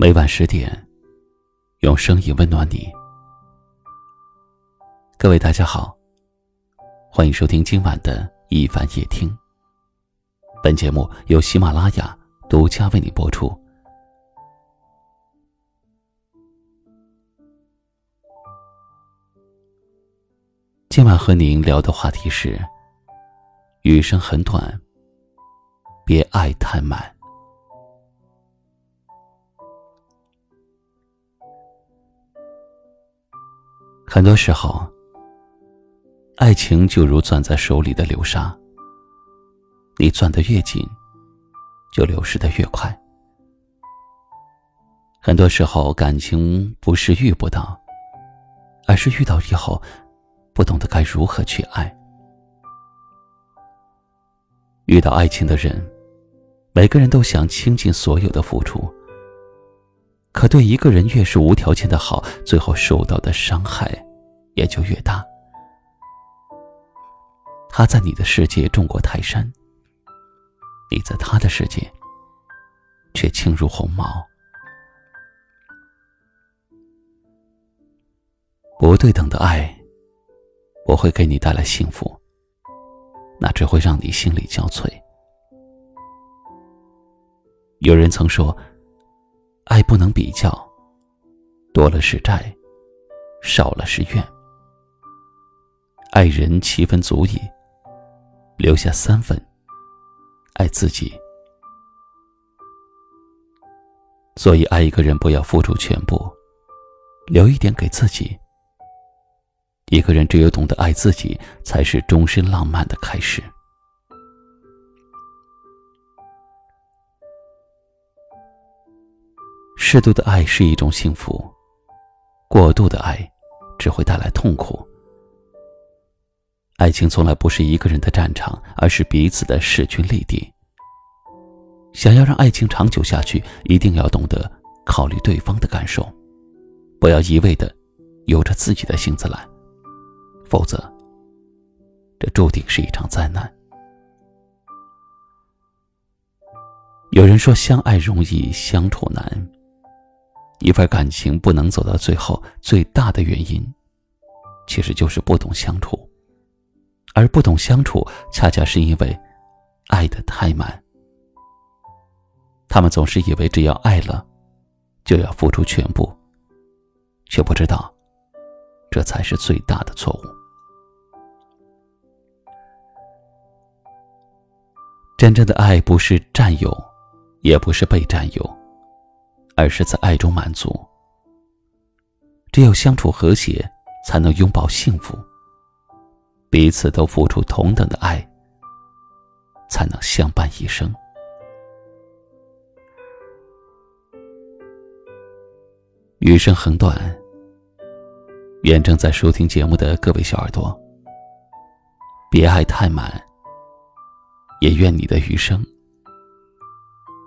每晚十点，用声音温暖你。各位大家好，欢迎收听今晚的一凡夜听。本节目由喜马拉雅独家为你播出。今晚和您聊的话题是：余生很短，别爱太满。很多时候，爱情就如攥在手里的流沙，你攥得越紧，就流失的越快。很多时候，感情不是遇不到，而是遇到以后，不懂得该如何去爱。遇到爱情的人，每个人都想倾尽所有的付出。可对一个人越是无条件的好，最后受到的伤害也就越大。他在你的世界种过泰山，你在他的世界却轻如鸿毛。不对等的爱不会给你带来幸福，那只会让你心力交瘁。有人曾说。爱不能比较，多了是债，少了是怨。爱人七分足矣，留下三分，爱自己。所以，爱一个人不要付出全部，留一点给自己。一个人只有懂得爱自己，才是终身浪漫的开始。适度的爱是一种幸福，过度的爱只会带来痛苦。爱情从来不是一个人的战场，而是彼此的势均力敌。想要让爱情长久下去，一定要懂得考虑对方的感受，不要一味的由着自己的性子来，否则，这注定是一场灾难。有人说，相爱容易相处难。一份感情不能走到最后，最大的原因，其实就是不懂相处。而不懂相处，恰恰是因为爱的太满。他们总是以为只要爱了，就要付出全部，却不知道，这才是最大的错误。真正的爱，不是占有，也不是被占有。而是在爱中满足。只有相处和谐，才能拥抱幸福。彼此都付出同等的爱，才能相伴一生。余生很短，愿正在收听节目的各位小耳朵，别爱太满。也愿你的余生，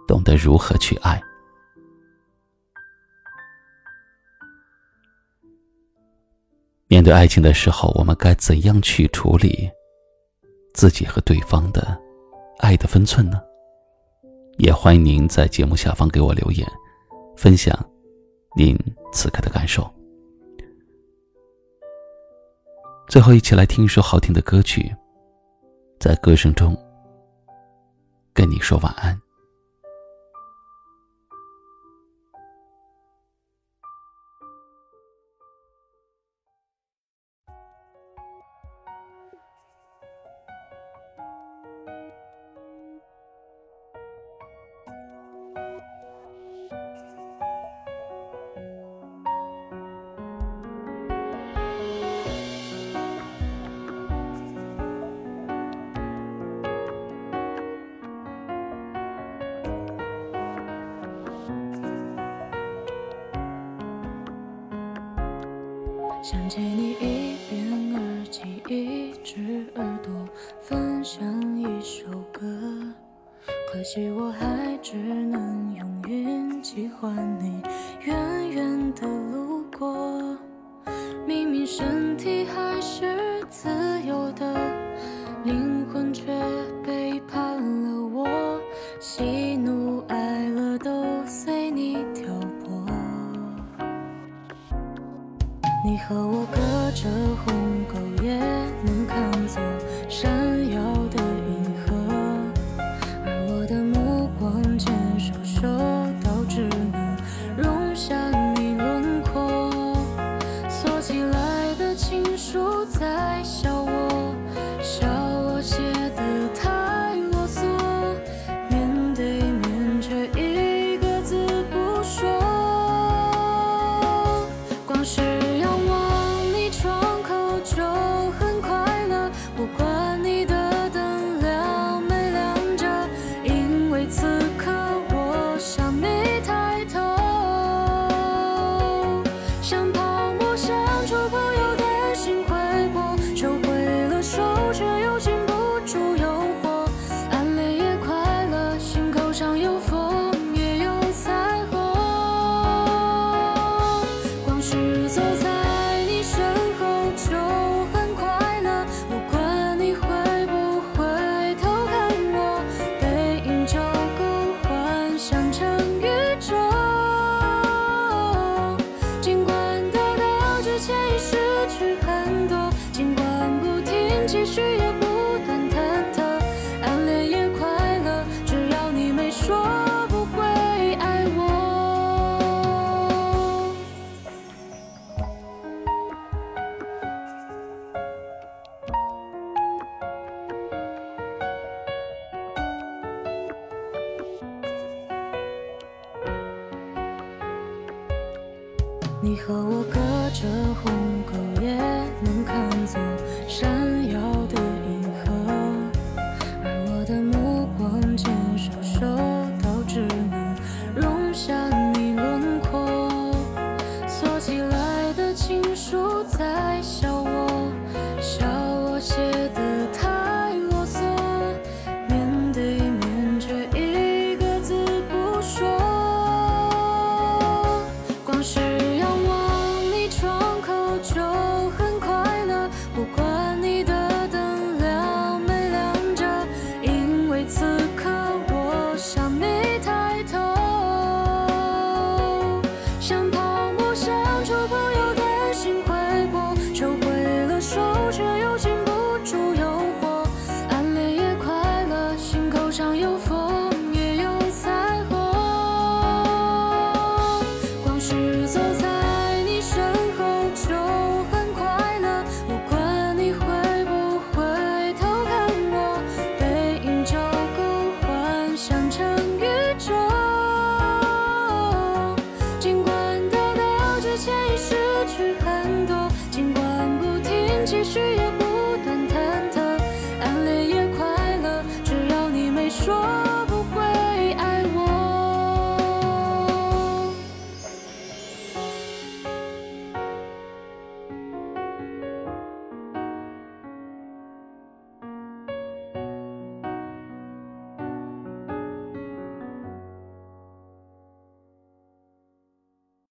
懂得如何去爱。面对爱情的时候，我们该怎样去处理自己和对方的爱的分寸呢？也欢迎您在节目下方给我留言，分享您此刻的感受。最后，一起来听一首好听的歌曲，在歌声中跟你说晚安。想借你一边耳机，一只耳朵，分享一首歌。可惜我还只能用运气换你远远的路过。明明身体还是自由的，灵和我隔着鸿沟。你和我隔着。